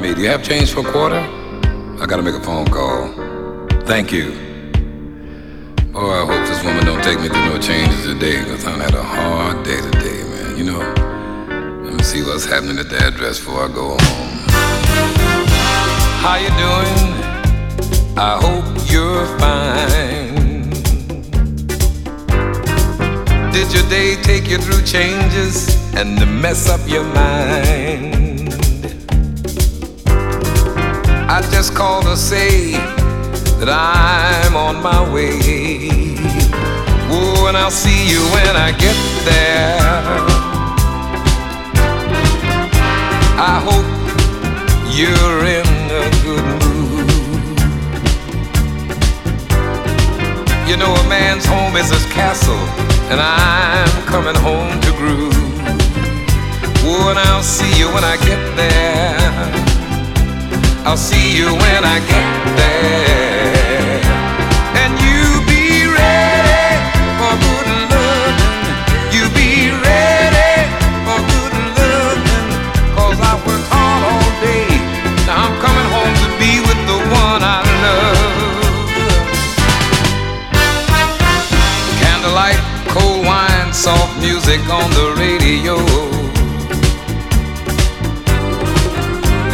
me, do you have change for a quarter? I gotta make a phone call. Thank you. Oh, I hope this woman don't take me through no changes today, because I had a hard day today, man. You know, let me see what's happening at the address before I go home. How you doing? I hope you're fine. Did your day take you through changes and mess up your mind? I just called to say that I'm on my way. Oh, and I'll see you when I get there. I hope you're in a good mood. You know, a man's home is his castle, and I'm coming home to groove. Oh, and I'll see you when I get there. I'll see you when I get there. And you be ready for good loving. You be ready for good loving. Cause I worked hard all day. Now I'm coming home to be with the one I love. Candlelight, cold wine, soft music on the radio.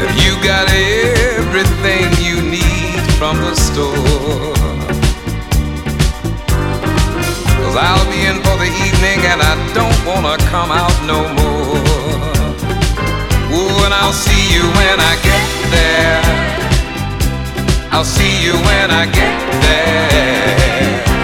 If you got it everything you need from the store. Cause I'll be in for the evening and I don't wanna come out no more. Ooh, and I'll see you when I get there. I'll see you when I get there.